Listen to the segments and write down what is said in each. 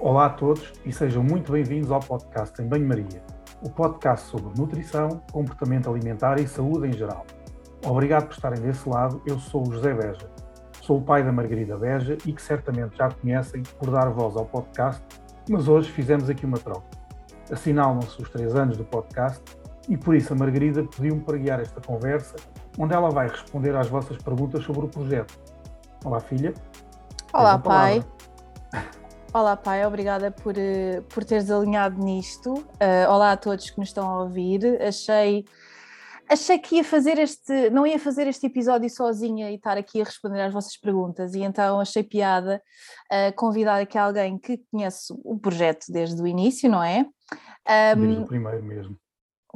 Olá a todos e sejam muito bem-vindos ao podcast Em Banho-Maria, o podcast sobre nutrição, comportamento alimentar e saúde em geral. Obrigado por estarem desse lado, eu sou o José Beja. Sou o pai da Margarida Beja e que certamente já conhecem por dar voz ao podcast, mas hoje fizemos aqui uma troca. Assinalam-se os três anos do podcast e por isso a Margarida pediu-me para guiar esta conversa, onde ela vai responder às vossas perguntas sobre o projeto. Olá, filha. Olá, pai. Olá, pai, obrigada por, eh, por teres alinhado nisto. Uh, olá a todos que nos estão a ouvir. Achei, achei que ia fazer este, não ia fazer este episódio sozinha e estar aqui a responder às vossas perguntas, e então achei piada uh, convidar aqui alguém que conhece o projeto desde o início, não é? Um, desde o primeiro mesmo.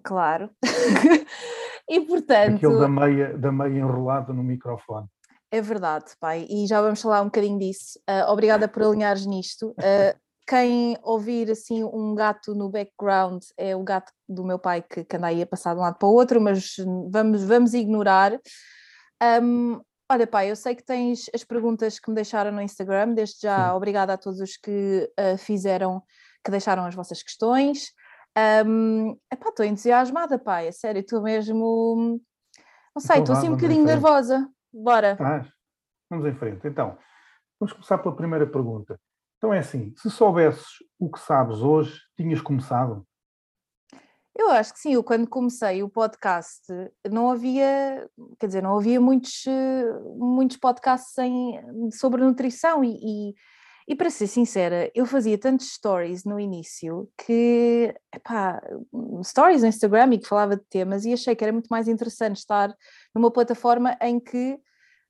Claro. e portanto. Aquele da meia, da meia enrolada no microfone. É verdade, pai, e já vamos falar um bocadinho disso. Uh, obrigada por alinhares nisto. Uh, quem ouvir assim um gato no background é o gato do meu pai que, que anda aí a passar de um lado para o outro, mas vamos, vamos ignorar. Um, olha, pai, eu sei que tens as perguntas que me deixaram no Instagram, desde já Sim. obrigada a todos os que uh, fizeram, que deixaram as vossas questões. Um, epá, estou entusiasmada, pai, é sério, estou mesmo. Não sei, estou assim um bocadinho nervosa. Bora. Vamos em frente. Então, vamos começar pela primeira pergunta. Então é assim, se soubesses o que sabes hoje, tinhas começado? Eu acho que sim, eu quando comecei o podcast não havia, quer dizer, não havia muitos, muitos podcasts em, sobre nutrição e, e, e, para ser sincera, eu fazia tantos stories no início que, epá, stories no Instagram e que falava de temas e achei que era muito mais interessante estar numa plataforma em que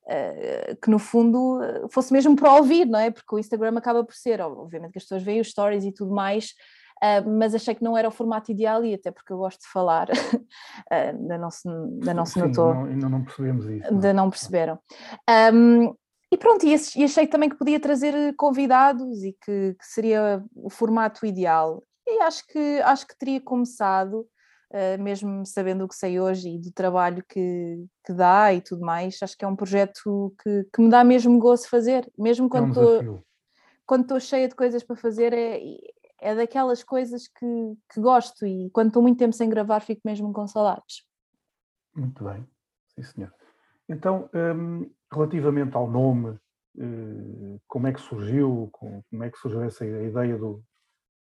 Uh, que no fundo fosse mesmo para ouvir, não é? Porque o Instagram acaba por ser, obviamente que as pessoas veem os stories e tudo mais, uh, mas achei que não era o formato ideal e até porque eu gosto de falar, uh, ainda não se, ainda não se notou. Não, ainda não percebemos isso. Ainda não, não perceberam. Um, e pronto, e, e, achei também que podia trazer convidados e que, que seria o formato ideal. E acho que, acho que teria começado Uh, mesmo sabendo o que sei hoje e do trabalho que, que dá e tudo mais, acho que é um projeto que, que me dá mesmo gozo fazer, mesmo quando estou é quando estou cheia de coisas para fazer, é, é daquelas coisas que, que gosto e quando estou muito tempo sem gravar fico mesmo com saudades. Muito bem, sim senhor. Então, um, relativamente ao nome, uh, como é que surgiu, como é que surgiu essa ideia do,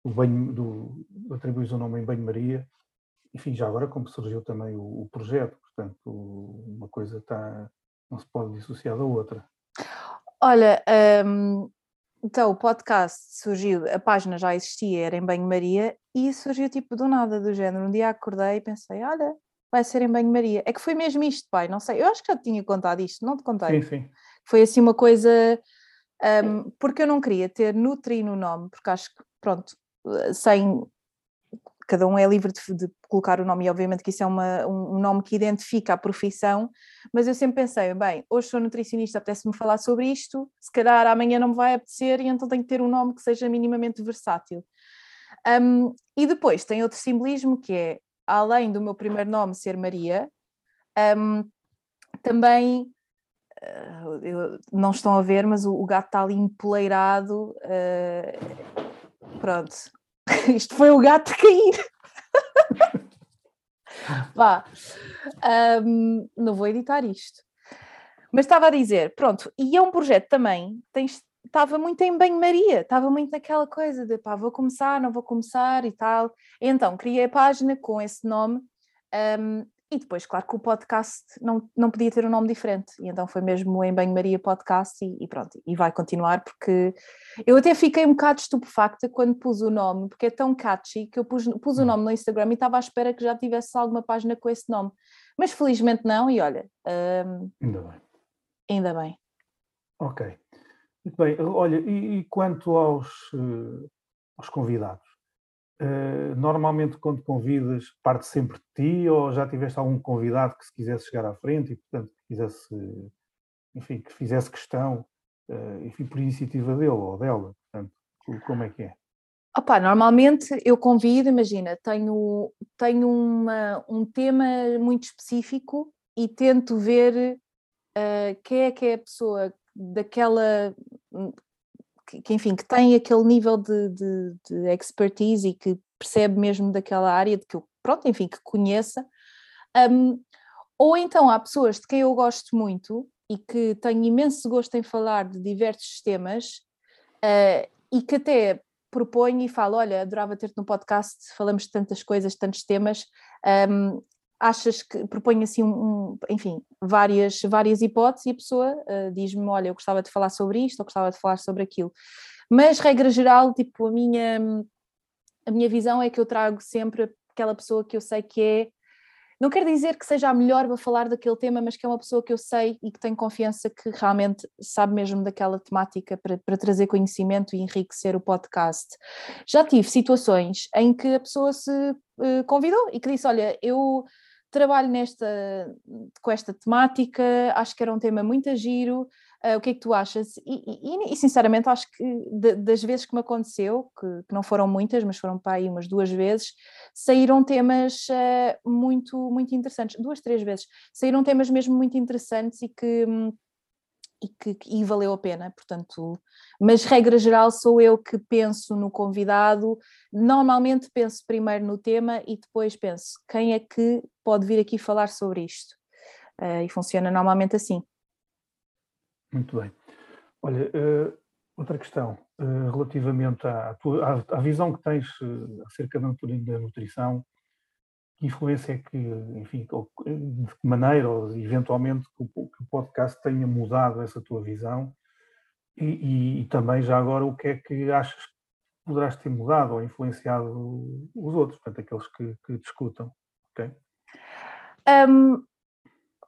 do banho, do, atribuir o nome em banho-maria, enfim, já agora como surgiu também o, o projeto, portanto, uma coisa está, não se pode dissociar da outra. Olha, um, então o podcast surgiu, a página já existia, era em banho-maria, e surgiu tipo do nada, do género. Um dia acordei e pensei, olha, vai ser em banho-maria. É que foi mesmo isto, pai, não sei, eu acho que já te tinha contado isto, não te contei. Sim, sim. Foi assim uma coisa, um, porque eu não queria ter Nutri no nome, porque acho que, pronto, sem cada um é livre de, de, colocar o nome, e obviamente que isso é uma, um, nome que identifica a profissão, mas eu sempre pensei, bem, hoje sou nutricionista, apetece-me falar sobre isto, se calhar amanhã não me vai apetecer, e então tenho que ter um nome que seja minimamente versátil. Um, e depois tem outro simbolismo que é, além do meu primeiro nome ser Maria, um, também uh, eu, não estão a ver, mas o, o gato está ali empoleirado. Uh, pronto, Isto foi o gato cair. Vá, um, não vou editar isto. Mas estava a dizer, pronto, e é um projeto também, tens, estava muito em banho-maria, estava muito naquela coisa de pá, vou começar, não vou começar e tal. Então, criei a página com esse nome um, e depois, claro que o podcast não, não podia ter um nome diferente, e então foi mesmo em Banho-Maria Podcast e, e, pronto, e vai continuar, porque eu até fiquei um bocado estupefacta quando pus o nome, porque é tão catchy que eu pus, pus o hum. nome no Instagram e estava à espera que já tivesse alguma página com esse nome, mas felizmente não, e olha. Um, ainda bem. Ainda bem. Ok. Muito bem, olha, e, e quanto aos, uh, aos convidados? Uh, normalmente quando convidas parte sempre de ti ou já tiveste algum convidado que se quisesse chegar à frente e portanto que quisesse, enfim, que fizesse questão, uh, enfim, por iniciativa dele ou dela, portanto, como é que é? Opa, normalmente eu convido, imagina, tenho, tenho uma, um tema muito específico e tento ver uh, quem é que é a pessoa daquela que, enfim, que tem aquele nível de, de, de, expertise e que percebe mesmo daquela área, de que eu, pronto, enfim, que conheça. Um, ou então há pessoas de quem eu gosto muito e que tenho imenso gosto em falar de diversos temas uh, e que até proponho e falo, olha, adorava ter-te no podcast, falamos de tantas coisas, tantos temas, um, achas que proponho assim, um, um, enfim, várias, várias hipóteses e a pessoa uh, diz-me, olha, eu gostava de falar sobre isto ou gostava de falar sobre aquilo. Mas, regra geral, tipo, a minha, a minha visão é que eu trago sempre aquela pessoa que eu sei que é não quer dizer que seja a melhor para falar daquele tema, mas que é uma pessoa que eu sei e que tenho confiança que realmente sabe mesmo daquela temática para, para trazer conhecimento e enriquecer o podcast. Já tive situações em que a pessoa se uh, convidou e que disse: Olha, eu trabalho nesta, com esta temática, acho que era um tema muito giro, uh, o que é que tu achas? E, e, e sinceramente acho que de, das vezes que me aconteceu, que, que, não foram muitas, mas foram para aí umas duas vezes, saíram temas uh, muito, muito interessantes, duas, três vezes, saíram temas mesmo muito interessantes e que... E que e valeu a pena, portanto, mas regra geral sou eu que penso no convidado, normalmente penso primeiro no tema e depois penso quem é que pode vir aqui falar sobre isto, uh, e funciona normalmente assim. Muito bem. Olha, uh, outra questão, uh, relativamente à, tua, à, à, visão que tens acerca da nutrição, que influência é que, enfim, de que maneira, ou eventualmente, que o, podcast tenha mudado essa tua visão e, e, e, também já agora o que é que achas que poderás ter mudado ou influenciado os outros, portanto, aqueles que, que discutam, ok? Um,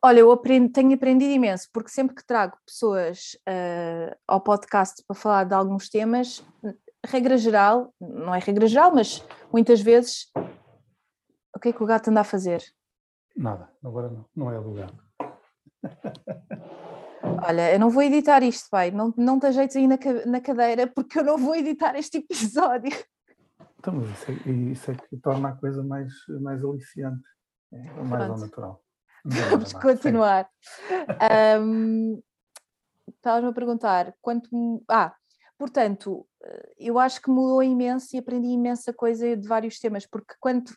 olha, eu tenho aprendido imenso, porque sempre que trago pessoas uh, ao podcast para falar de alguns temas, regra geral, não é regra geral, mas muitas vezes que é que o gato anda a fazer? Nada, agora não, não é o gato. Olha, eu não vou editar isto, pai. Não, não te ajeites aí na, na cadeira porque eu não vou editar este episódio. Então, isso é, isso é que torna a coisa mais, mais aliciante, é, mais ao natural. Vamos continuar. Um, Estavas-me a perguntar quanto. Ah, portanto, eh, eu acho que mudou imenso e aprendi imensa coisa de vários temas, porque quando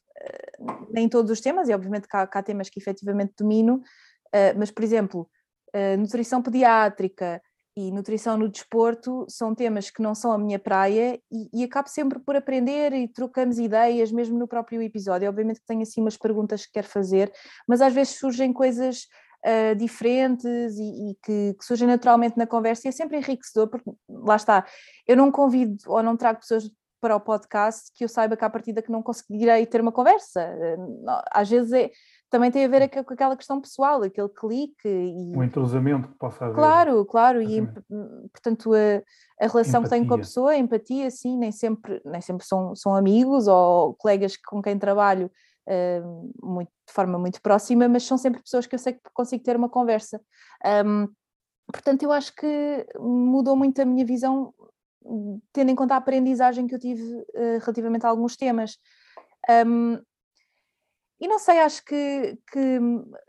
nem todos os temas, e obviamente que há, há temas que efetivamente domino, uh, mas, por exemplo, uh, nutrição pediátrica e nutrição no desporto são temas que não são a minha praia e, e acabo sempre por aprender e trocamos ideias, mesmo no próprio episódio. Obviamente que tenho assim umas perguntas que quero fazer, mas às vezes surgem coisas uh, diferentes e, e que, que, surgem naturalmente na conversa e é sempre enriquecedor, porque lá está, eu não convido ou não trago pessoas para o podcast que eu saiba que à partida que não conseguirei ter uma conversa. Eh, às vezes é, também tem a ver com aquela questão pessoal, aquele clique. E... O entrosamento que possa haver. Claro, claro, e portanto a, a relação empatia. que tenho com a pessoa, a empatia, sim, nem sempre, nem sempre são, são amigos ou colegas com quem trabalho uh, muito, de forma muito próxima, mas são sempre pessoas que eu sei que consigo ter uma conversa. Um, portanto, eu acho que mudou muito a minha visão tendo em conta a aprendizagem que eu tive uh, relativamente a alguns temas. Um, e não sei, acho que, que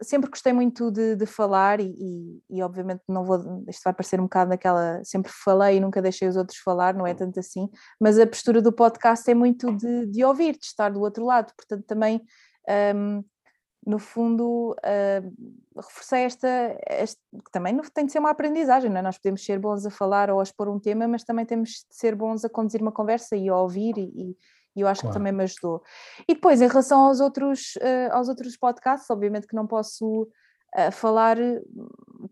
sempre gostei muito de, de falar e, e, e, obviamente não vou, isto vai parecer um bocado naquela, sempre falei e nunca deixei os outros falar, não é tanto assim, mas a postura do podcast é muito de, de ouvir, de estar do outro lado, portanto também um, no fundo, uh, reforcei esta, esta, que também tem de ser uma aprendizagem, não é? Nós podemos ser bons a falar ou a expor um tema, mas também temos de ser bons a conduzir uma conversa e a ouvir, e, e eu acho claro. que também me ajudou. E depois, em relação aos outros, uh, aos outros podcasts, obviamente que não posso uh, falar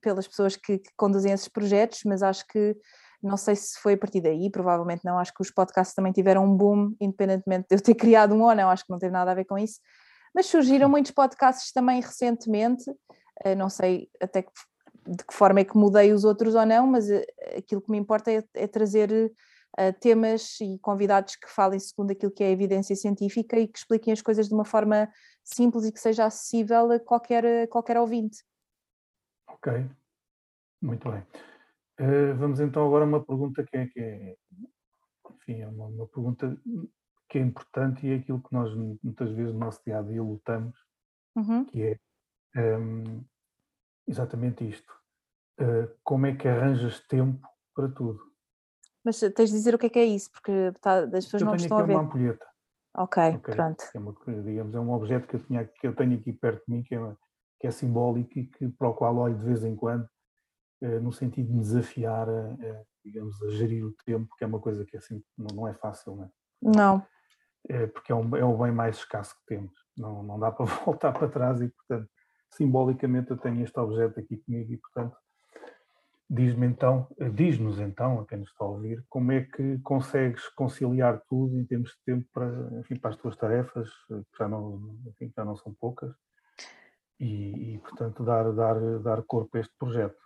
pelas pessoas que, que conduzem esses projetos, mas acho que não sei se foi a partir daí, provavelmente não. Acho que os podcasts também tiveram um boom, independentemente de eu ter criado um ou não, acho que não teve nada a ver com isso mas surgiram muitos podcasts também recentemente, eh, não sei até que, de que forma é que mudei os outros ou não, mas eh, aquilo que me importa é, é trazer uh, temas e convidados que falem segundo aquilo que é a evidência científica e que expliquem as coisas de uma forma simples e que seja acessível a qualquer, a qualquer ouvinte. Ok, muito bem. Vamos então agora a uma pergunta que é, que é enfim, é uma, uma pergunta que é importante e é aquilo que nós muitas vezes no nosso dia a dia lutamos, uhum. que é um, exatamente isto. Uh, como é que arranjas tempo para tudo? Mas tens de dizer o que é que é isso, porque tá, as pessoas eu não estão a ver. uma ampulheta. Ok, okay. pronto. É uma, digamos, é um objeto que eu, tinha, que eu tenho aqui perto de mim, que é, que é simbólico e que, para o qual olho de vez em quando, eh, no sentido de me desafiar a, a, digamos, a gerir o tempo, que é uma coisa que assim, não, não é fácil, não é? Não. É, porque é, um, é o bem mais escasso que temos, não, não dá para voltar para trás e, portanto, simbolicamente eu tenho este objeto aqui comigo e, portanto, Diz-me então, eh, diz-nos então, a quem nos está a ouvir, como é que consegues conciliar tudo em termos de tempo para, enfim, para as tuas tarefas, eh, que já não, enfim, já não são poucas, e, e, portanto dar, dar, dar corpo a este projeto?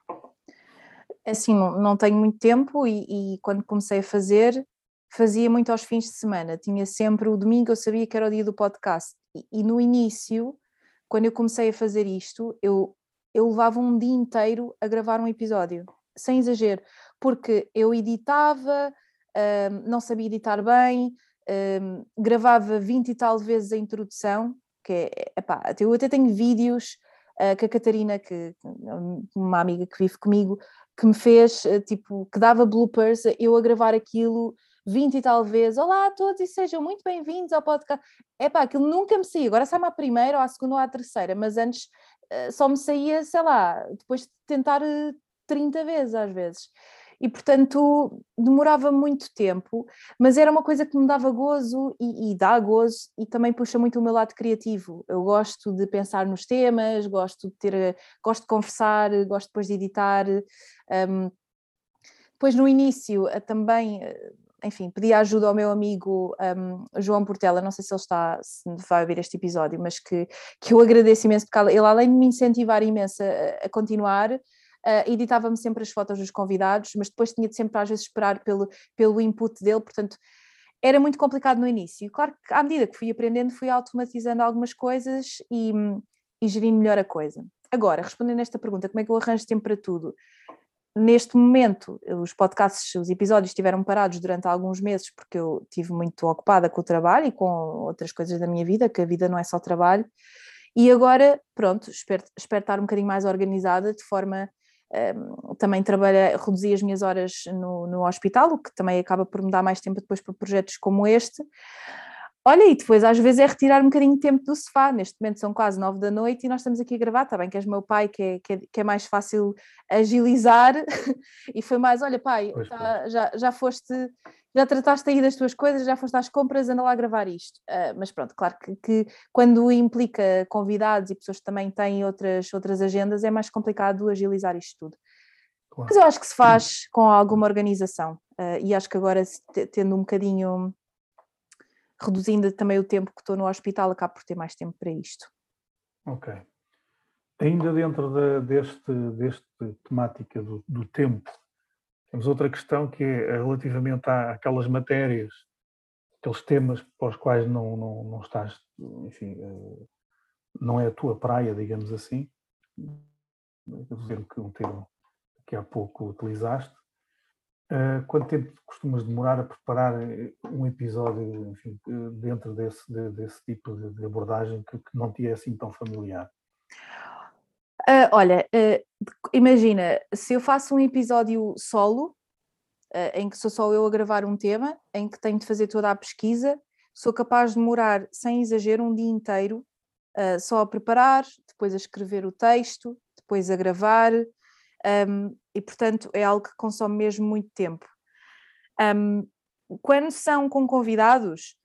É assim, não, não tenho muito tempo e, e, quando comecei a fazer, fazia muito aos fins de semana. Tinha sempre o domingo, eu sabia que era o dia do podcast. E, e no início, quando eu comecei a fazer isto, eu eu levava um dia inteiro a gravar um episódio, sem exagero, porque eu editava, um, não sabia editar bem, um, gravava 20 e tal vezes a introdução, que é, epá, eu até tenho vídeos uh, que a Catarina, que, uma amiga que vive comigo, que me fez, uh, tipo, que dava bloopers, eu a gravar aquilo 20 e tal vezes, olá a todos e sejam muito bem-vindos ao podcast. É pá, aquilo nunca me saía, agora sai-me à primeira, ou à segunda, ou à terceira, mas antes uh, só me saía, sei lá, depois de tentar 30 eh, vezes às vezes. E portanto demorava muito tempo, mas era uma coisa que me dava gozo e, e dá gozo e também puxa muito o meu lado criativo. Eu gosto de pensar nos temas, gosto de ter, eh, gosto de conversar, gosto depois de editar. Um, depois no início também enfim, pedi ajuda ao meu amigo um, João Portela, não sei se ele está, se vai ver este episódio, mas que, que eu agradeço imenso, porque ele, além de me incentivar imenso a, a continuar, uh, editava-me sempre as fotos dos convidados, mas depois tinha de sempre às vezes esperar pelo, pelo input dele, portanto era muito complicado no início. Claro que à medida que fui aprendendo, fui automatizando algumas coisas e, e gerindo melhor a coisa. Agora, respondendo a esta pergunta, como é que eu arranjo tempo para tudo? Neste momento, os podcasts, os episódios estiveram parados durante alguns meses porque eu estive muito ocupada com o trabalho e com outras coisas da minha vida, que a vida não é só trabalho. E agora, pronto, espero, espero estar um bocadinho mais organizada, de forma um, também trabalhar, reduzir as minhas horas no, no hospital, o que também acaba por me dar mais tempo depois para projetos como este. Olha, e depois às vezes é retirar um bocadinho de tempo do sofá. Neste momento são quase nove da noite e nós estamos aqui a gravar. Está bem que és meu pai, que é, que é, que é mais fácil agilizar. e foi mais: olha, pai, tá, já, já foste, já trataste aí das tuas coisas, já foste às compras, anda lá a gravar isto. Uh, mas pronto, claro que, que, quando implica convidados e pessoas que também têm outras, outras agendas, é mais complicado agilizar isto tudo. Claro. Mas eu acho que se faz com alguma organização. Uh, e acho que agora, tendo um bocadinho reduzindo também o tempo que estou no hospital, acabo por ter mais tempo para isto. Ok. Ainda dentro de, deste, deste temática do, do, tempo, temos outra questão que é relativamente àquelas matérias, aqueles temas para os quais não, não, não estás, enfim, eh, não é a tua praia, digamos assim, dizer que um termo que há pouco utilizaste, Uh, quanto tempo costumas demorar a preparar eh, um episódio enfim, dentro desse, desse tipo de abordagem que, que não te é assim tão familiar? Uh, olha, uh, imagina, se eu faço um episódio solo, em que sou só eu a gravar um tema, em que tenho de fazer toda a pesquisa, sou capaz de demorar, sem exagero, um dia inteiro só a preparar, depois a escrever o texto, depois a gravar, um, e portanto é algo que consome mesmo muito tempo. Um, quando são com convidados,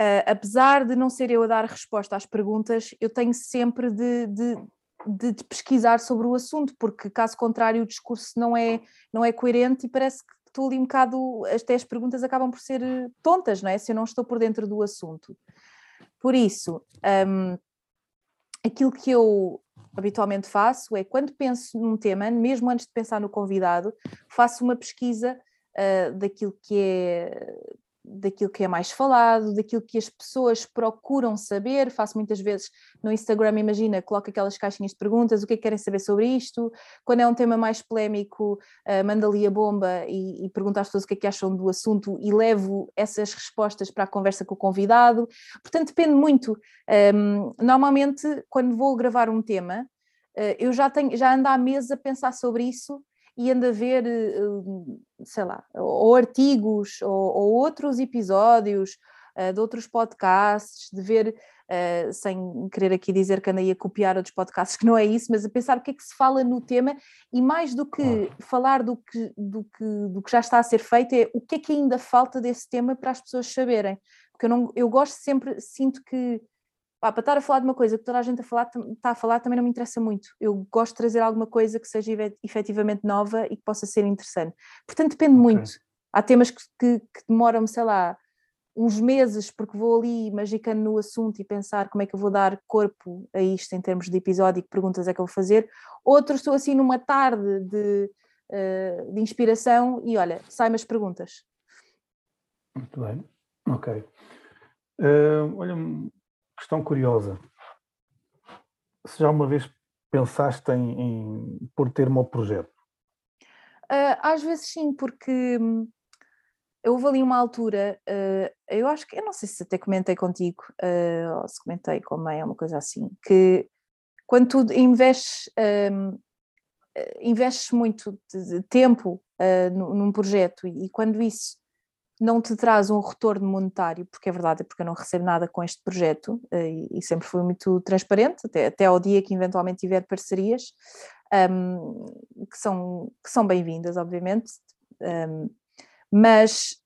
uh, apesar de não ser eu a dar resposta às perguntas, eu tenho sempre de, de, de, de, pesquisar sobre o assunto, porque caso contrário o discurso não é, não é coerente e parece que estou ali um bocado, até as perguntas acabam por ser eh, tontas, não é? Se eu não estou por dentro do assunto. Por isso, um, aquilo que eu habitualmente faço é quando penso num tema, mesmo antes de pensar no convidado, faço uma pesquisa uh, daquilo que é daquilo que é mais falado, daquilo que as pessoas procuram saber. Faço muitas vezes no Instagram, imagina, coloco aquelas caixinhas de perguntas, o que é que querem saber sobre isto. Quando é um tema mais polémico, uh, mando ali a bomba e, e pergunto às pessoas o que é que acham do assunto e levo essas respostas para a conversa com o convidado. Portanto, depende muito. Um, normalmente, quando vou gravar um tema, uh, eu já, tenho, já ando há meses a pensar sobre isso e ando a ver, sei lá, ou artigos ou, ou outros episódios de outros podcasts, de ver uh, sem querer aqui dizer que andei a copiar outros podcasts, que não é isso, mas a pensar o que é que se fala no tema e mais do que falar do que, do, que, do que já está a ser feito, é o que é que ainda falta desse tema para as pessoas saberem. Porque eu, não, eu gosto sempre, sinto que pá, para estar a falar de uma coisa que toda a gente a falar, está a falar também não me interessa muito. Eu gosto de trazer alguma coisa que seja efetivamente nova e que possa ser interessante. Portanto, depende okay. muito. Há temas que, que, que demoram, sei lá, uns meses, porque vou ali magicando no assunto e pensar como é que eu vou dar corpo a isto em termos de episódio e que perguntas é que eu vou fazer. Outros estou assim numa tarde de, uh, de inspiração e olha, saem as perguntas. Muito bem, ok. Uh, olha, questão curiosa. Se já uma vez pensaste em, em pôr termo ao projeto? Uh, às vezes sim, porque hum, houve ali uma altura, uh, eu acho que, eu não sei se até comentei contigo, uh, ou se comentei com a mãe, uma coisa assim, que quando tu investes, um, eh, investes muito de tempo uh, num projeto e, e, quando isso não te traz um retorno monetário, porque é verdade, é porque eu não recebo nada com este projeto e, e, sempre fui muito transparente, até, até ao dia que eventualmente tiver parcerias, um, que são, que são bem-vindas, obviamente. Um, mas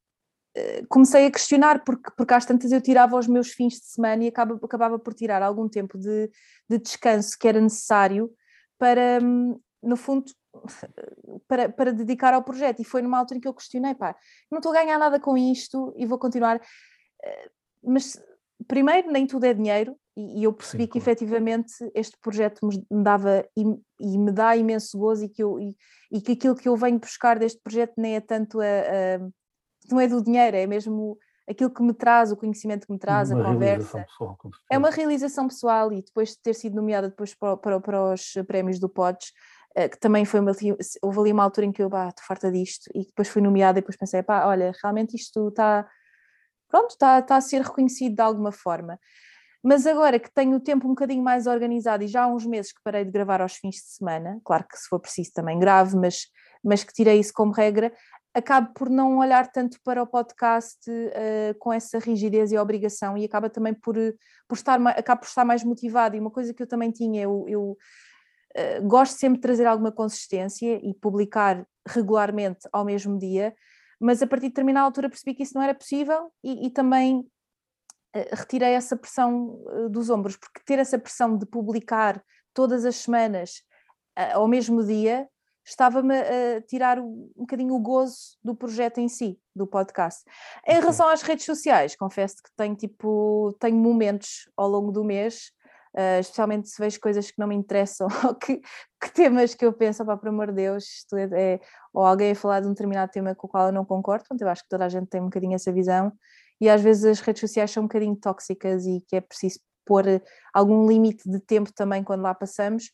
uh, comecei a questionar, porque, porque às tantas eu tirava os meus fins de semana e acaba, acabava por tirar algum tempo de, de descanso que era necessário para, hum, no fundo, para, para dedicar ao projeto. E foi numa altura em que eu questionei, pá, não estou a ganhar nada com isto e vou continuar. Uh, mas primeiro, nem tudo é dinheiro, e, eu percebi Sim, que claro. efetivamente este projeto me dava e, e, me dá imenso gozo e que, eu, e, e, que aquilo que eu venho buscar deste projeto nem é tanto a, a, não é do dinheiro, é mesmo aquilo que me traz, o conhecimento que me traz, uma a conversa. Pessoal, é uma realização pessoal e depois de ter sido nomeada depois para, para, para os prémios do PODS, eh, que também foi uma, houve ali uma altura em que eu, estou farta disto, e depois fui nomeada e depois pensei, pá, olha, realmente isto está, pronto, está, está a ser reconhecido de alguma forma. Mas agora que tenho o tempo um bocadinho mais organizado e já há uns meses que parei de gravar aos fins de semana, claro que se for preciso também grave, mas, mas que tirei isso como regra, acabo por não olhar tanto para o podcast uh, com essa rigidez e obrigação e acaba também por, por estar, acabo por estar mais motivado. E uma coisa que eu também tinha, eu, eu uh, gosto sempre de trazer alguma consistência e publicar regularmente ao mesmo dia, mas a partir de determinada altura percebi que isso não era possível e, e também eh, retirei essa pressão eh, dos ombros, porque ter essa pressão de publicar todas as semanas eh, ao mesmo dia estava-me a tirar um bocadinho o gozo do projeto em si, do podcast. Em relação às redes sociais, confesso que tenho tipo, tenho momentos ao longo do mês, uh, especialmente se vejo coisas que não me interessam, ou que, que temas que eu penso, pá, por amor de Deus, isto é, é, ou alguém a falar de um determinado tema com o qual eu não concordo, portanto eu acho que toda a gente tem um bocadinho essa visão, e às vezes as redes sociais são um bocadinho tóxicas e que é preciso pôr algum limite de tempo também quando lá passamos.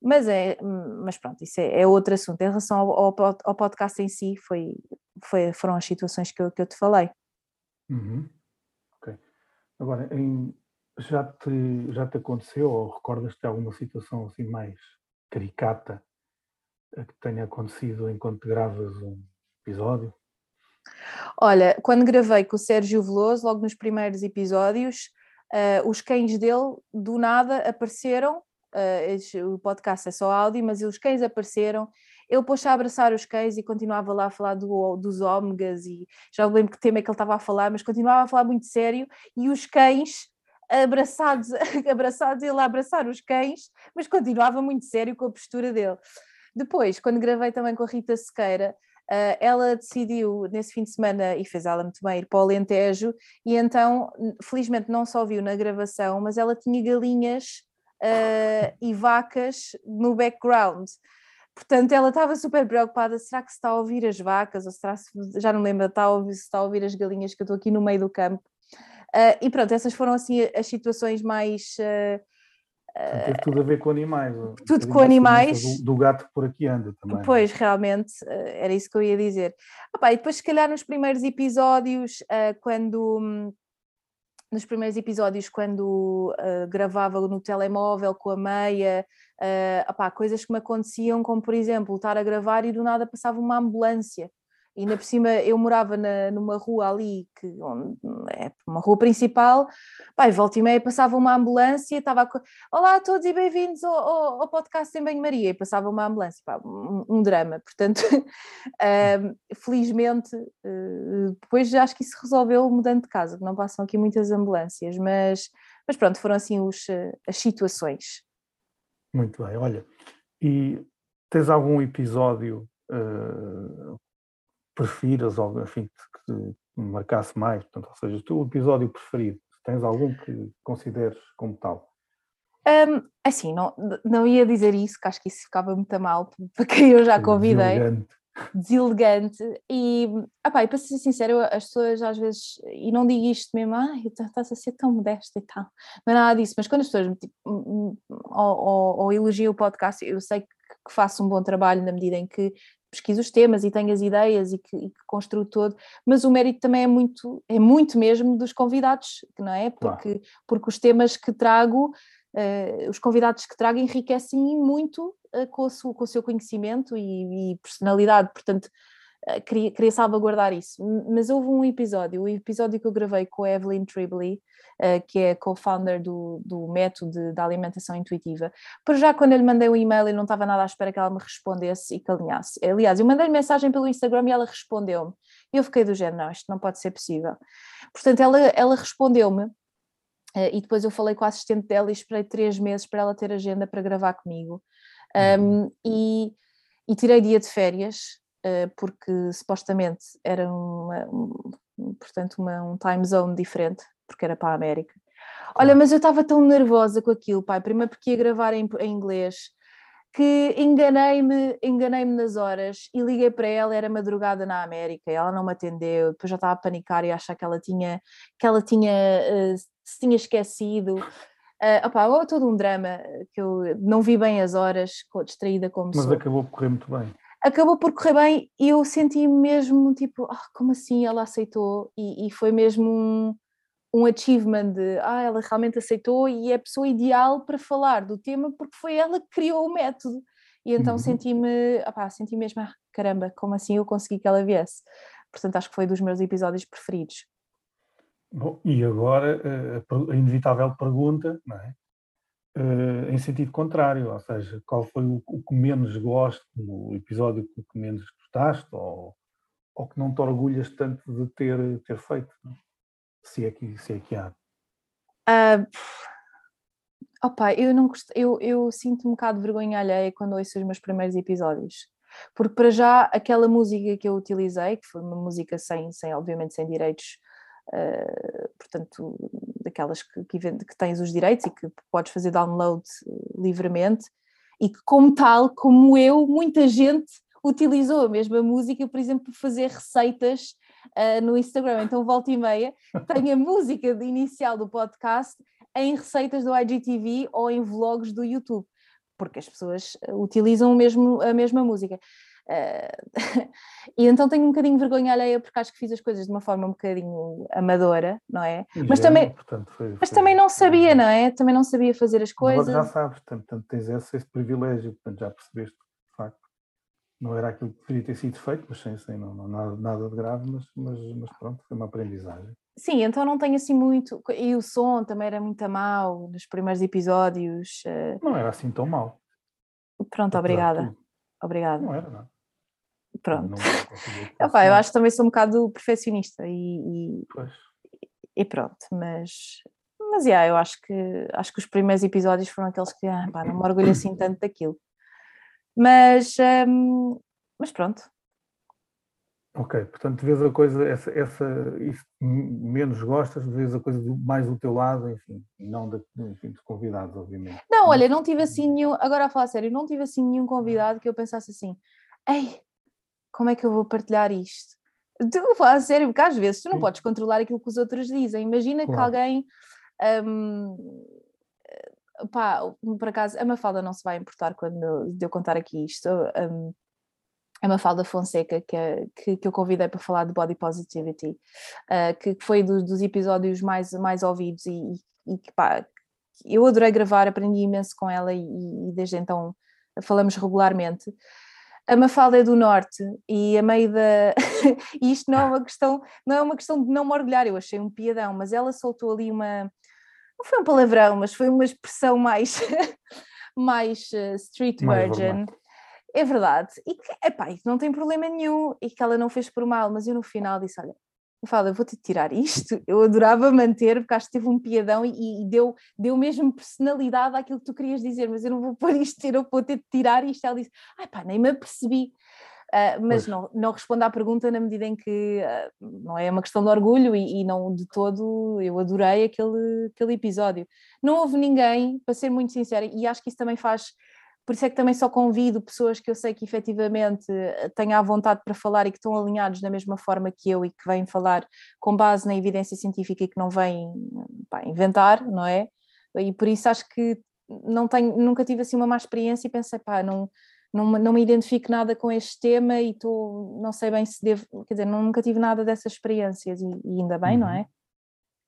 Mas é, mas pronto, isso é, é outro assunto. Em relação ao, ao, ao, podcast em si, foi, foi, foram as situações que eu, que eu te falei. Uhum. Agora, em, já, te, já te aconteceu ou recordas-te alguma situação assim mais caricata que tenha acontecido enquanto gravas um episódio? Olha, quando gravei com o Sérgio Veloso, logo nos primeiros episódios, uh, os cães dele do nada apareceram. Uh, o podcast é só áudio, mas os cães apareceram. Ele pôs-se a abraçar os cães e continuava lá a falar do, dos ômegas e já lembro que tema é que ele estava a falar, mas continuava a falar muito sério e os cães abraçados, abraçados, ele a abraçar os cães, mas continuava muito sério com a postura dele. Depois, quando gravei também com a Rita Sequeira, uh, ela decidiu nesse fim de semana, e fez ela muito bem, ir para o Alentejo, e então, felizmente, não só viu na gravação, mas ela tinha galinhas uh, e vacas no background. Portanto, ela estava super preocupada: será que se está a ouvir as vacas? Ou será se, já não lembro, está a ouvir, se está a ouvir as galinhas que eu estou aqui no meio do campo? Uh, e pronto, essas foram assim as situações mais uh, tem tudo a ver com animais. Tudo com animais. Do, do, gato por aqui anda também. Pois, realmente, eh, era isso que eu ia dizer. e depois, se calhar, nos primeiros episódios, quando, nos primeiros episódios, quando gravava no telemóvel com a meia, opá, coisas que me aconteciam, como por exemplo, estar a gravar e do nada passava uma ambulância. E ainda por cima eu morava na, numa rua ali, que onde, é uma rua principal, pai, volta e meia passava uma ambulância, estava. Olá a todos e bem-vindos ao, ao, ao, podcast em Banho-Maria, e passava uma ambulância, pá, um, um, drama, portanto, uh, felizmente, uh, depois acho que isso resolveu mudando de casa, que não passam aqui muitas ambulâncias, mas, mas pronto, foram assim os, as situações. Muito bem, olha, e tens algum episódio uh, prefiras, ou enfim, que te marcasse mais, portanto, ou seja, o teu episódio preferido, tens algum que consideres como tal? Um, assim, não, não ia dizer isso, que acho que isso ficava muito mal para quem eu já convidei. Deselegante. Deselegante. E, apá, e para ser sincero, as pessoas às vezes, e não digo isto mesmo, ah, estás a ser tão modesta e tal, não é nada disso, mas quando as pessoas tipo, ou, ou, ou elogiam o podcast, eu sei que faço um bom trabalho na medida em que pesquiso os temas e tenho as ideias e que, e que, construo todo, mas o mérito também é muito, é muito mesmo dos convidados, não é? Porque, claro. porque os temas que trago, uh, os convidados que trago enriquecem muito uh, com, o seu, com, o seu, conhecimento e, e personalidade, portanto queria, queria salvaguardar isso. Mas houve um episódio, o episódio que eu gravei com a Evelyn Tribbley, uh, que é co-founder do, do método da alimentação intuitiva. Por já, quando eu lhe mandei um e-mail, eu não estava nada à espera que ela me respondesse e que alinhasse. Aliás, eu mandei-lhe mensagem pelo Instagram e ela respondeu-me. Eu fiquei do género, não, isto não pode ser possível. Portanto, ela, ela respondeu-me uh, e depois eu falei com a assistente dela e esperei três meses para ela ter agenda para gravar comigo. Um, uhum. e, e tirei dia de férias, porque supostamente era uma, um, portanto uma, um time zone diferente porque era para a América. Olha, mas eu estava tão nervosa com aquilo, pai. Primeiro porque ia gravar em, em inglês, que enganei-me, enganei-me nas horas e liguei para ela, era madrugada na América, e ela não me atendeu, depois já estava a panicar e a achar que ela tinha, que ela tinha, uh, se tinha esquecido. Uh, opa, todo um drama que eu não vi bem as horas, distraída como Mas sou. acabou por correr muito bem. Acabou por correr bem e eu senti mesmo tipo, oh, como assim ela aceitou? E, e foi mesmo um, um achievement de ah, ela realmente aceitou e é a pessoa ideal para falar do tema porque foi ela que criou o método. E então uhum. senti-me, senti mesmo, ah, caramba, como assim eu consegui que ela viesse? Portanto, acho que foi dos meus episódios preferidos. Bom, e agora eh, a inevitável pergunta, não é? Uh, em sentido contrário, ou seja, qual foi o, o, que menos gosto, o episódio que menos gostaste, ou, ou que não te orgulhas tanto de ter, ter feito? Não? É? se é que, se é que há? Uh, opa, eu não gost... eu, eu sinto um bocado de vergonha alheia quando ouço os meus primeiros episódios. Porque para já aquela música que eu utilizei, que foi uma música sem, sem obviamente sem direitos, uh, portanto, daquelas que, que, que, tens os direitos e que podes fazer download livremente, e que como tal, como eu, muita gente utilizou a mesma música, por exemplo, para fazer receitas uh, no Instagram. Então, volta e meia, tenho a música inicial do podcast em receitas do IGTV ou em vlogs do YouTube, porque as pessoas ah, utilizam mesmo, a mesma música. Uh, e então tenho um bocadinho de vergonha alheia porque acho que fiz as coisas de uma forma um bocadinho amadora, não é? mas também, portanto, foi, mas foi, também não sabia, não é? Também não sabia fazer as coisas. Agora já sabes, portanto, tens esse, esse privilégio, portanto já percebeste não era aquilo que deveria ter sido feito, mas sem, sem não, não, nada, nada de grave, mas, mas, mas, pronto, foi uma aprendizagem. Sim, então não tenho assim muito. E o som também era muito mau nos primeiros episódios. Eh, não era assim tão mau. Pronto, obrigada. Obrigada. Não era, não. Pronto. Não Opa, eu acho que também sou um bocado perfeccionista e, e, e pronto, mas, mas yeah, eu acho que acho que os primeiros episódios foram aqueles que ah, pá, não me orgulho assim tanto daquilo. Mas, um, mas pronto. Ok, portanto, vês a coisa, essa, essa isso menos gostas, vês a coisa do, mais do teu lado, enfim, não de, enfim, de convidados, obviamente. Não, olha, não tive assim nenhum, agora a falar sério, não tive assim nenhum convidado que eu pensasse assim, ei, como é que eu vou partilhar isto? Tu falar sério, porque às vezes tu não Sim. podes controlar aquilo que os outros dizem. Imagina claro. que alguém um, pá, por acaso, a Mafalda não se vai importar quando de eu contar aqui isto. Um, a Mafalda Fonseca, que, é, que, que, eu convidei para falar de Body Positivity, uh, que foi do, dos episódios mais, mais ouvidos e, e que pá, eu adorei gravar, aprendi imenso com ela e, e desde então falamos regularmente. A Mafalda é do Norte e a meio da. e isto não é uma questão, não é uma questão de não me orgulhar, eu achei um piadão, mas ela soltou ali uma. Não foi um palavrão, mas foi uma expressão mais, mais uh, street mais virgin. É verdade. E que, epá, não tem problema nenhum. E que ela não fez por mal, mas eu no final disse: Olha, eu falo, eu vou-te tirar isto. Eu adorava manter, porque acho que teve um piadão e, e, deu, deu mesmo personalidade àquilo que tu querias dizer, mas eu não vou pôr isto, eu vou ter de tirar isto. Ela disse: Ai pá, nem me apercebi. Uh, mas não, não respondo à pergunta na medida em que uh, não é uma questão de orgulho e, e, não de todo eu adorei aquele, aquele episódio. Não houve ninguém, para ser muito sincera, e acho que isso também faz por isso é que também só convido pessoas que eu sei que efetivamente eh, têm a vontade para falar e que estão alinhados da mesma forma que eu e que vêm falar com base na evidência científica e que não vêm pá, inventar, não é? E por isso acho que não tenho, nunca tive assim uma má experiência e pensei, pá, não, não, não me identifico nada com este tema e estou, não sei bem se devo, quer dizer, nunca tive nada dessas experiências e, e ainda bem, uhum. não é?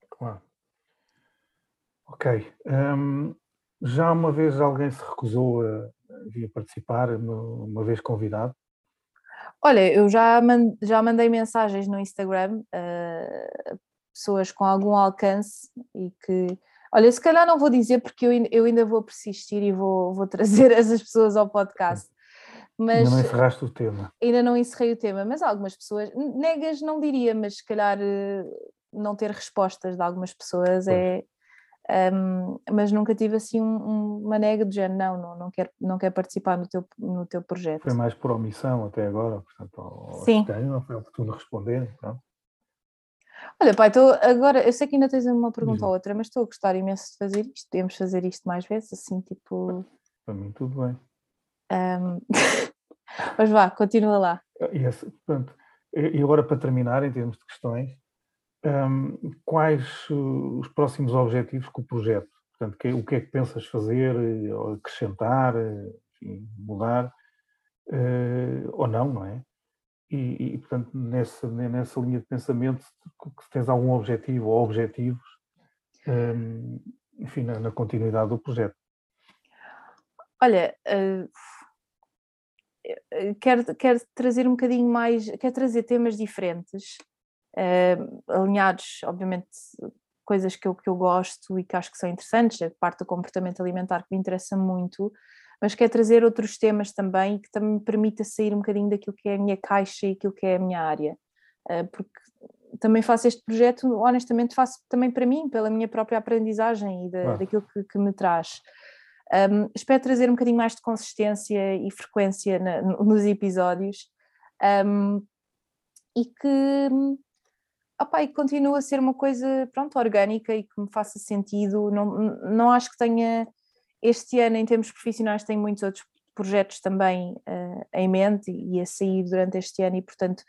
Claro. Ok. Um, já uma vez alguém se recusou a vir participar, uma vez convidado? Olha, eu já, mand já mandei mensagens no Instagram a pessoas com algum alcance e que. Olha, se calhar não vou dizer porque eu, eu ainda vou persistir e vou, vou trazer essas pessoas ao podcast. Mas ainda não encerraste o tema. Ainda não encerrei o tema, mas algumas pessoas, negas não diria, mas se calhar eh, não ter respostas de algumas pessoas é, um, mas nunca tive assim um, uma nega de género, não, não, não, quero, não quero participar no teu, no teu projeto. Foi mais por omissão até agora, portanto, Sim. não foi oportuno responder. Então. Olha, pai, tô, agora eu sei que ainda tens uma pergunta ou outra, mas estou a gostar imenso de fazer isto. Podemos fazer isto mais vezes, assim, tipo. Para mim, tudo bem. Um... mas vá, continua lá. Portanto, e agora para terminar, em termos de questões, um, quais os próximos objetivos com o projeto? Portanto, que, o que é que pensas fazer, acrescentar, enfim, mudar, uh, ou não, não é? E, e, portanto, nessa, nessa linha de pensamento, se tens algum objetivo ou objetivos, um, enfim, na, na, continuidade do projeto. Olha, uh, quero, quero trazer um bocadinho mais, quero trazer temas diferentes uh, alinhados, obviamente, coisas que eu, que eu gosto e que acho que são interessantes, a parte do comportamento alimentar que me interessa muito, mas quer trazer outros temas também que também me permita sair um bocadinho daquilo que é a minha caixa e aquilo que é a minha área, uh, porque também faço este projeto, honestamente faço também para mim, pela minha própria aprendizagem e da, daquilo que, que, me traz. Um, espero trazer um bocadinho mais de consistência e frequência na, nos episódios um, e que opa, e continua a ser uma coisa, pronto, orgânica e que me faça sentido. Não, não acho que tenha, este ano, em termos profissionais, tenho muitos outros projetos também uh, em mente e a sair durante este ano e, portanto,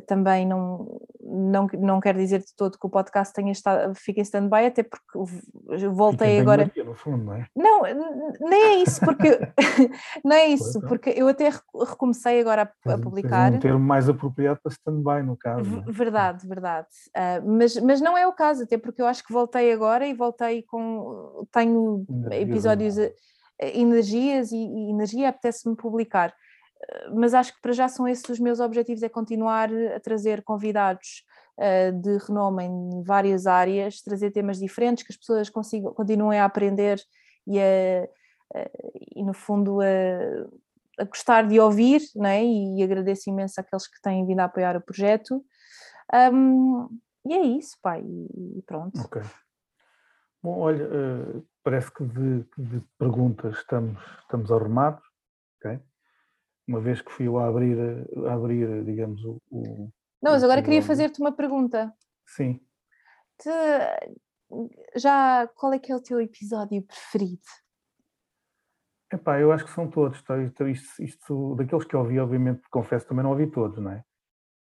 também não, não, não quero dizer de todo que o podcast tenha estado, fique em stand-by, até porque voltei agora. Maria, no fundo, não, é? não, nem é isso, porque não é isso, é. porque eu até recomecei agora a, a publicar. um termo mais apropriado para stand-by, no caso. É? Verdade, verdade. Uh, mas, mas não é o caso, até porque eu acho que voltei agora e voltei com. Tenho episódios, eh, energias e, e energia apetece-me publicar mas acho que para já são esses os meus objetivos, é continuar a trazer convidados uh, de renome em várias áreas, trazer temas diferentes, que as pessoas consigam, continuem a aprender e, a, e no fundo a, a, gostar de ouvir, não é? e agradeço imenso àqueles que têm vindo a apoiar o projeto. Um, e é isso, pai, e pronto. Ok. Bom, olha, uh, parece que de, de, perguntas estamos, estamos arrumados, ok? Uma vez que fui eu a abrir, a abrir digamos, o. o não, mas agora queria fazer-te uma pergunta. Sim. Te, já qual é que é o teu episódio preferido? Epá, eu acho que são todos. Tá? Isto, isto, isto, daqueles que eu ouvi, obviamente, confesso, também não ouvi todos, não é?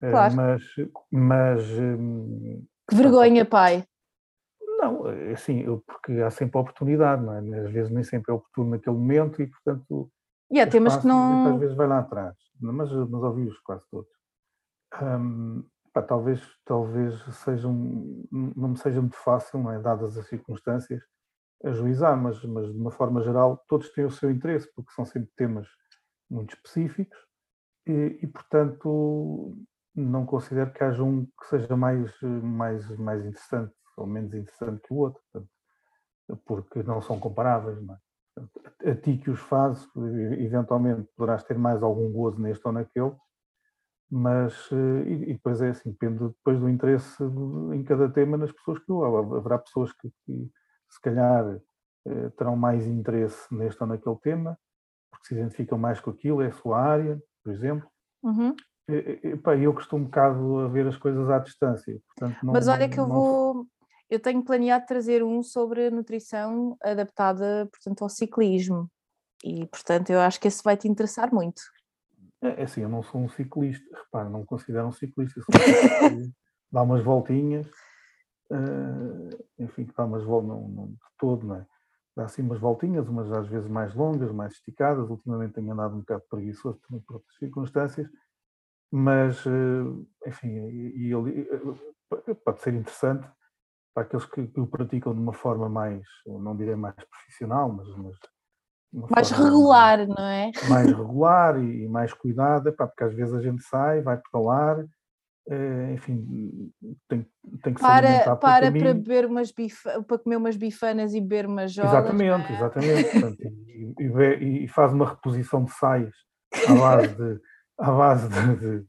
Eh, claro. Mas. mas hum, que vergonha, pai! Não, é assim, porque há sempre oportunidade, não é? Às vezes nem sempre é oportuno naquele momento e, portanto, e há temas que não. Às vezes vai lá atrás. mas, mas ouvi-os quase todos. Um, pá, talvez, talvez seja um, não me seja muito fácil, não é? dadas as circunstâncias, ajuizar, mas, mas de uma forma geral todos têm o seu interesse, porque são sempre temas muito específicos e, e portanto não considero que haja um que seja mais, mais, mais interessante ou menos interessante que o outro, portanto, porque não são comparáveis. Não é? A ti que os fazes, eventualmente poderás ter mais algum gozo neste ou naquele, mas eh, e, depois é assim, depende depois do interesse em cada tema nas pessoas que o haverá pessoas que, que se calhar eh, terão mais interesse neste ou naquele tema, porque se identificam mais com aquilo, é a sua área, por exemplo. Uhum. E, e, pá, eu costumo um bocado a ver as coisas à distância. Portanto, não, Mas olha que eu não... vou, eu tenho planeado trazer um sobre nutrição adaptada, portanto, ao ciclismo. E, portanto, eu acho que esse vai te interessar muito. É, é assim, eu não sou um ciclista, repara, não me considero um ciclista, eu sou um dá umas voltinhas, uh, enfim, dá umas voltas, não, não, de todo, não é? Dá assim umas voltinhas, umas às vezes mais longas, mais esticadas, ultimamente tenho andado um bocado preguiçoso também por outras circunstâncias, mas, uh, enfim, e, e, eh, pode ser interessante, para aqueles que, que, o praticam de uma forma mais, não direi mais profissional, mas, mas mais regular, mais, não é? Mais regular e, e mais cuidada, porque às vezes a gente sai, vai pedalar, eh, enfim, tem, tem que para, se para para beber umas bifa, para comer umas bifanas e beber umas jolas. Exatamente, é? exatamente. Portanto, e, e, e, faz uma reposição de saias à base de, à base de, de, de,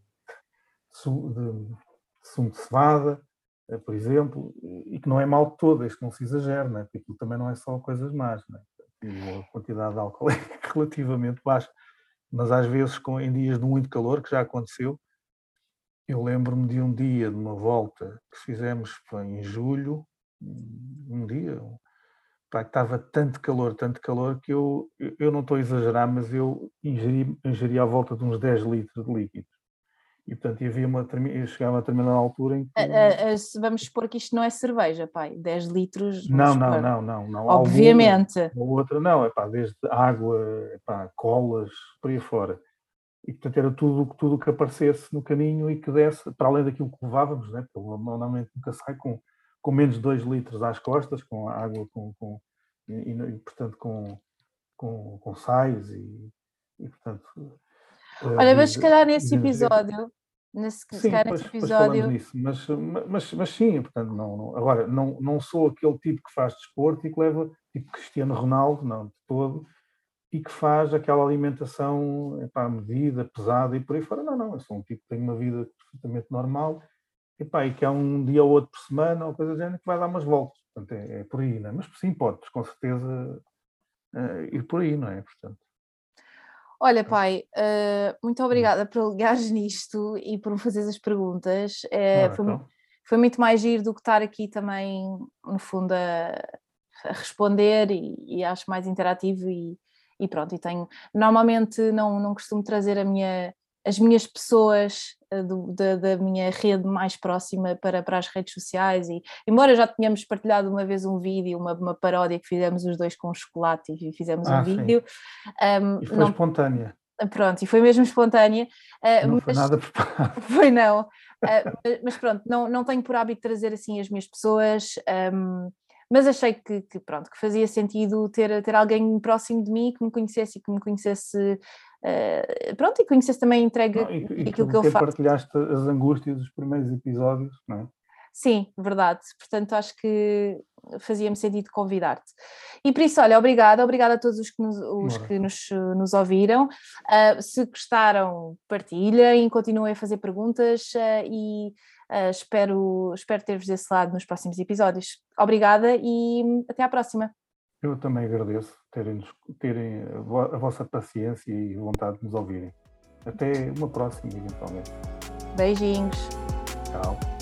de sumo de cevada, por exemplo, e que não é mal todo, este não se exagera, né? porque aquilo também não é só coisas más, né? e a quantidade de álcool é relativamente baixa, mas às vezes com, em dias de muito calor, que já aconteceu, eu lembro-me de um dia, de uma volta que fizemos em julho, um dia, pá, estava tanto calor, tanto calor, que eu, eu não estou a exagerar, mas eu ingeri, ingeri à volta de uns 10 litros de líquido. E portanto havia uma, chegava a determinada altura em que. A, a, vamos supor que isto não é cerveja, pai, 10 litros. Não, não, não, não, não. Obviamente. Alguma, outra não, é pá, desde água, é pá, colas, por aí fora. E portanto era tudo tudo que aparecesse no caminho e que desse, para além daquilo que levávamos, né? porque normalmente nunca sai com, com menos de 2 litros às costas, com água, com, com e, e, portanto com, com, com sais e, e portanto Olha, mas se calhar nesse episódio, nesse, sim, calhar nesse episódio. Nisso, mas, mas, mas sim, portanto, não, não, agora, não, não sou aquele tipo que faz desporto e que leva, tipo Cristiano Ronaldo, não, de todo, e que faz aquela alimentação epá, medida, pesada e por aí fora. Não, não, eu sou um tipo que tem uma vida perfeitamente normal epá, e que há um dia ou outro por semana ou coisa do género que vai dar umas voltas. Portanto, é, é por aí, não é? Mas sim, podes com certeza ir por aí, não é? Portanto. Olha, pai, uh, muito obrigada por ligares nisto e por me fazeres as perguntas. Uh, foi, então. foi, muito mais giro do que estar aqui também, no fundo, a, a responder e, e, acho mais interativo e, e, pronto. E tenho, normalmente não, não costumo trazer minha, as minhas pessoas do, da, da, minha rede mais próxima para, para as redes sociais e embora já tenhamos partilhado uma vez um vídeo, uma, uma paródia que fizemos os dois com chocolate e fizemos ah, um vídeo. Um, e foi não, espontânea. Pronto, e foi mesmo espontânea. Uh, não foi nada preparado. Foi não. Uh, mas pronto, não, não tenho por hábito trazer assim as minhas pessoas. Um, mas achei que, que, pronto, que fazia sentido ter, ter alguém próximo de mim que me conhecesse e que me conhecesse Uh, pronto, e conhecesse também entrega não, e, e aquilo que eu faço. partilhaste as angústias dos primeiros episódios, não é? Sim, verdade. Portanto, acho que fazia-me sentido convidar-te. E por isso, olha, obrigada, obrigada a todos os que nos, os que nos, nos ouviram. Uh, se gostaram, partilhem, continuem a fazer perguntas uh, e uh, espero, espero ter-vos desse lado nos próximos episódios. Obrigada e até à próxima. Eu também agradeço terem, terem a vossa paciência e vontade de nos ouvirem. Até uma próxima, eventualmente. Beijinhos. Tchau.